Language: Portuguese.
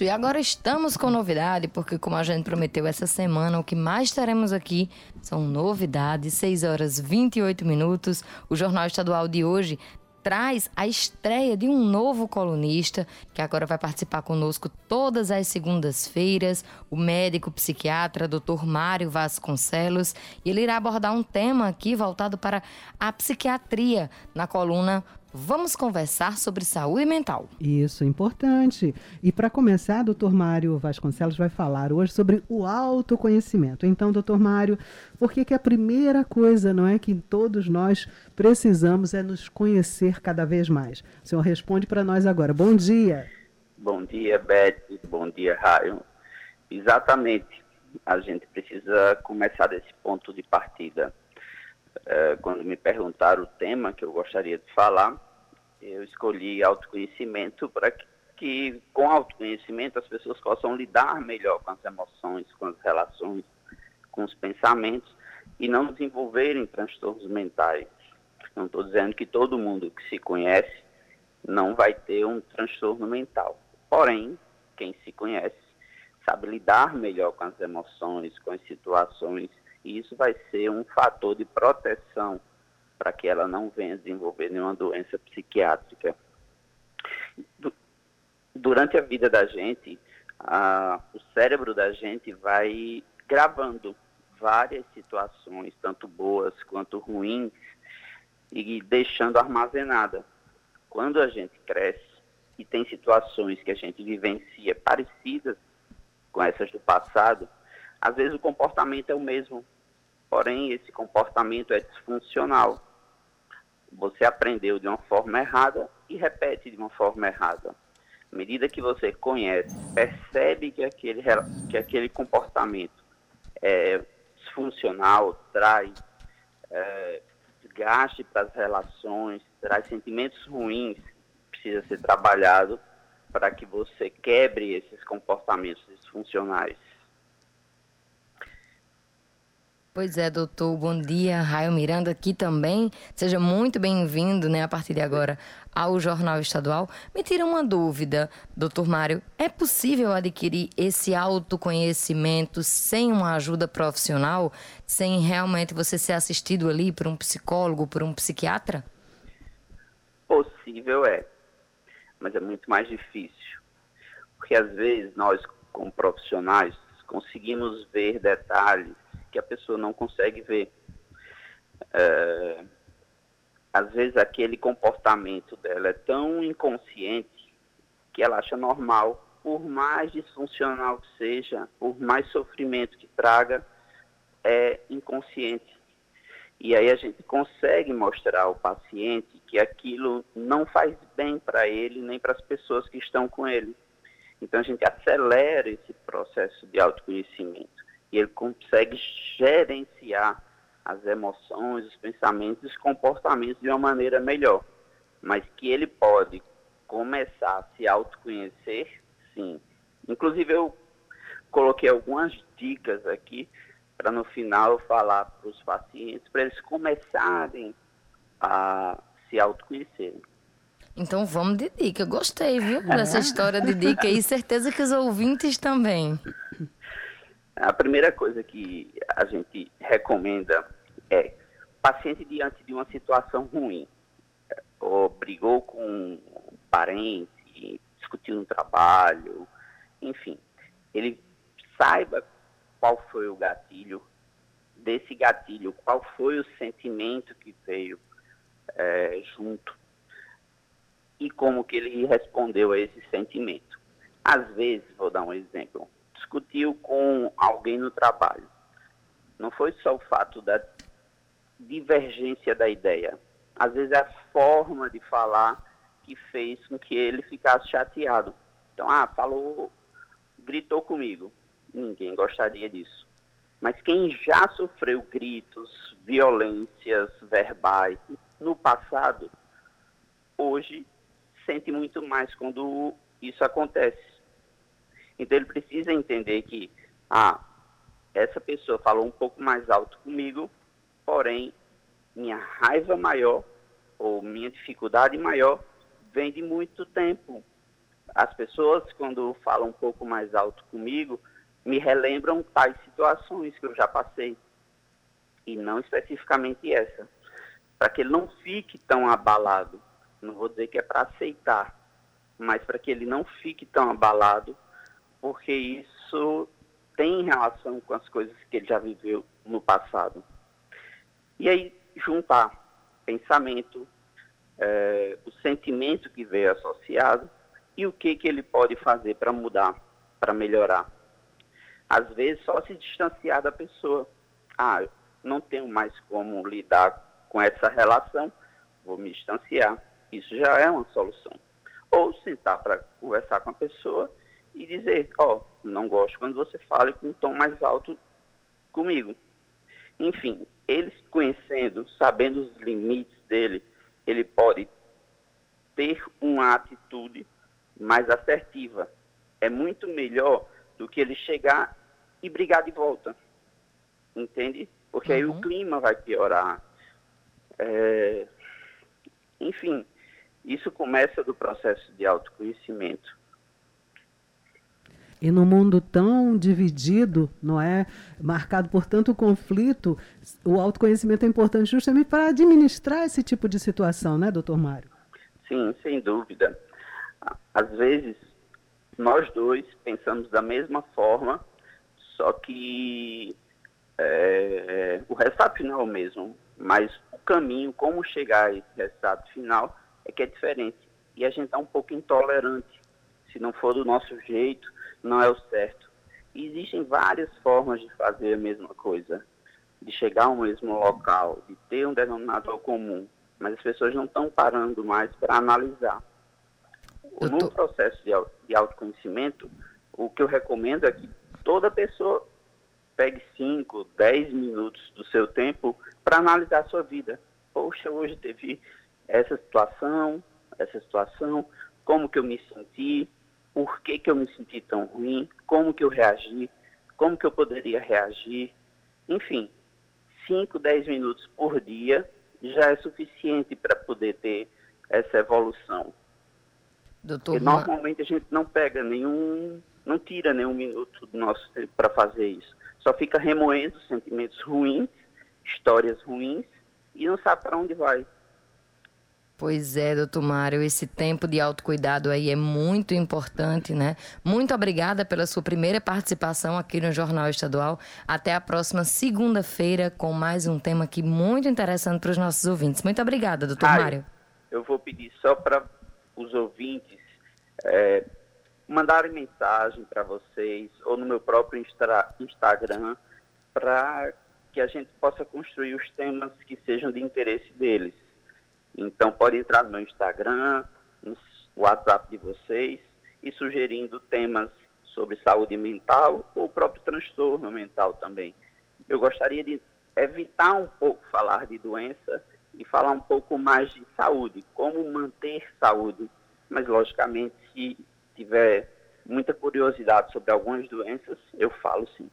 E agora estamos com novidade, porque como a gente prometeu essa semana, o que mais teremos aqui são novidades, 6 horas 28 minutos. O Jornal Estadual de hoje traz a estreia de um novo colunista que agora vai participar conosco todas as segundas-feiras, o médico psiquiatra Dr. Mário Vasconcelos, e ele irá abordar um tema aqui voltado para a psiquiatria na coluna Vamos conversar sobre saúde mental. Isso, importante. E para começar, doutor Mário Vasconcelos vai falar hoje sobre o autoconhecimento. Então, doutor Mário, por que, que a primeira coisa, não é, que todos nós precisamos é nos conhecer cada vez mais? O senhor responde para nós agora. Bom dia. Bom dia, Beth. Bom dia, Raio. Exatamente. A gente precisa começar desse ponto de partida é, quando me perguntaram o tema que eu gostaria de falar, eu escolhi autoconhecimento para que, que, com autoconhecimento, as pessoas possam lidar melhor com as emoções, com as relações, com os pensamentos e não desenvolverem transtornos mentais. Não estou dizendo que todo mundo que se conhece não vai ter um transtorno mental. Porém, quem se conhece sabe lidar melhor com as emoções, com as situações e isso vai ser um fator de proteção para que ela não venha desenvolver nenhuma doença psiquiátrica. Durante a vida da gente, a, o cérebro da gente vai gravando várias situações, tanto boas quanto ruins, e deixando armazenada. Quando a gente cresce e tem situações que a gente vivencia parecidas com essas do passado, às vezes o comportamento é o mesmo, porém esse comportamento é disfuncional. Você aprendeu de uma forma errada e repete de uma forma errada. À medida que você conhece, percebe que aquele, que aquele comportamento é disfuncional, traz é, desgaste para as relações, traz sentimentos ruins, precisa ser trabalhado para que você quebre esses comportamentos disfuncionais. Pois é, doutor. Bom dia. Raio Miranda aqui também. Seja muito bem-vindo, né, a partir de agora, ao Jornal Estadual. Me tira uma dúvida, doutor Mário. É possível adquirir esse autoconhecimento sem uma ajuda profissional? Sem realmente você ser assistido ali por um psicólogo, por um psiquiatra? Possível é, mas é muito mais difícil. Porque às vezes nós, como profissionais, conseguimos ver detalhes que a pessoa não consegue ver. É, às vezes aquele comportamento dela é tão inconsciente que ela acha normal, por mais disfuncional que seja, por mais sofrimento que traga, é inconsciente. E aí a gente consegue mostrar ao paciente que aquilo não faz bem para ele nem para as pessoas que estão com ele. Então a gente acelera esse processo de autoconhecimento e ele consegue gerenciar as emoções, os pensamentos e os comportamentos de uma maneira melhor. Mas que ele pode começar a se autoconhecer, sim. Inclusive eu coloquei algumas dicas aqui para no final falar para os pacientes, para eles começarem a se autoconhecerem. Então vamos de dica. Gostei, viu? Dessa história de dica e certeza que os ouvintes também. A primeira coisa que a gente recomenda é paciente diante de uma situação ruim, ou brigou com um parente, discutiu no trabalho, enfim, ele saiba qual foi o gatilho, desse gatilho, qual foi o sentimento que veio é, junto e como que ele respondeu a esse sentimento. Às vezes, vou dar um exemplo, discutiu com alguém no trabalho. Não foi só o fato da divergência da ideia. Às vezes é a forma de falar que fez com que ele ficasse chateado. Então, ah, falou, gritou comigo. Ninguém gostaria disso. Mas quem já sofreu gritos, violências verbais no passado, hoje sente muito mais quando isso acontece. Então ele precisa entender que, ah, essa pessoa falou um pouco mais alto comigo, porém minha raiva maior ou minha dificuldade maior vem de muito tempo. as pessoas, quando falam um pouco mais alto comigo, me relembram tais situações que eu já passei. E não especificamente essa. Para que ele não fique tão abalado. Não vou dizer que é para aceitar, mas para que ele não fique tão abalado, porque isso tem relação com as coisas que ele já viveu no passado. E aí, juntar pensamento, é, o sentimento que veio associado e o que, que ele pode fazer para mudar, para melhorar. Às vezes, só se distanciar da pessoa. Ah, não tenho mais como lidar com essa relação, vou me distanciar. Isso já é uma solução. Ou sentar para conversar com a pessoa e dizer, ó, oh, não gosto quando você fala com um tom mais alto comigo. Enfim, ele conhecendo, sabendo os limites dele, ele pode ter uma atitude mais assertiva. É muito melhor do que ele chegar e brigar de volta. Entende? Porque uhum. aí o uhum. clima vai piorar. É... Enfim, isso começa do processo de autoconhecimento. E no mundo tão dividido, não é, marcado por tanto conflito, o autoconhecimento é importante justamente para administrar esse tipo de situação, né, doutor Mário? Sim, sem dúvida. Às vezes, nós dois pensamos da mesma forma, só que é, o resultado final mesmo, mas o caminho, como chegar a esse resultado final, é que é diferente. E a gente está um pouco intolerante. Se não for do nosso jeito, não é o certo. E existem várias formas de fazer a mesma coisa, de chegar ao mesmo local, de ter um denominador comum, mas as pessoas não estão parando mais para analisar. Tô... No processo de, de autoconhecimento, o que eu recomendo é que toda pessoa pegue 5, 10 minutos do seu tempo para analisar a sua vida. Poxa, hoje teve essa situação, essa situação, como que eu me senti, por que, que eu me senti tão ruim, como que eu reagi, como que eu poderia reagir. Enfim, 5, 10 minutos por dia já é suficiente para poder ter essa evolução. Doutor Porque normalmente a gente não pega nenhum, não tira nenhum minuto do nosso tempo para fazer isso. Só fica remoendo sentimentos ruins, histórias ruins e não sabe para onde vai. Pois é, doutor Mário, esse tempo de autocuidado aí é muito importante, né? Muito obrigada pela sua primeira participação aqui no Jornal Estadual. Até a próxima segunda-feira com mais um tema aqui muito interessante para os nossos ouvintes. Muito obrigada, doutor Mário. Eu vou pedir só para os ouvintes é, mandarem mensagem para vocês ou no meu próprio Instagram para que a gente possa construir os temas que sejam de interesse deles. Então pode entrar no meu Instagram, no WhatsApp de vocês e sugerindo temas sobre saúde mental ou o próprio transtorno mental também. Eu gostaria de evitar um pouco falar de doença e falar um pouco mais de saúde, como manter saúde. Mas, logicamente, se tiver muita curiosidade sobre algumas doenças, eu falo sim.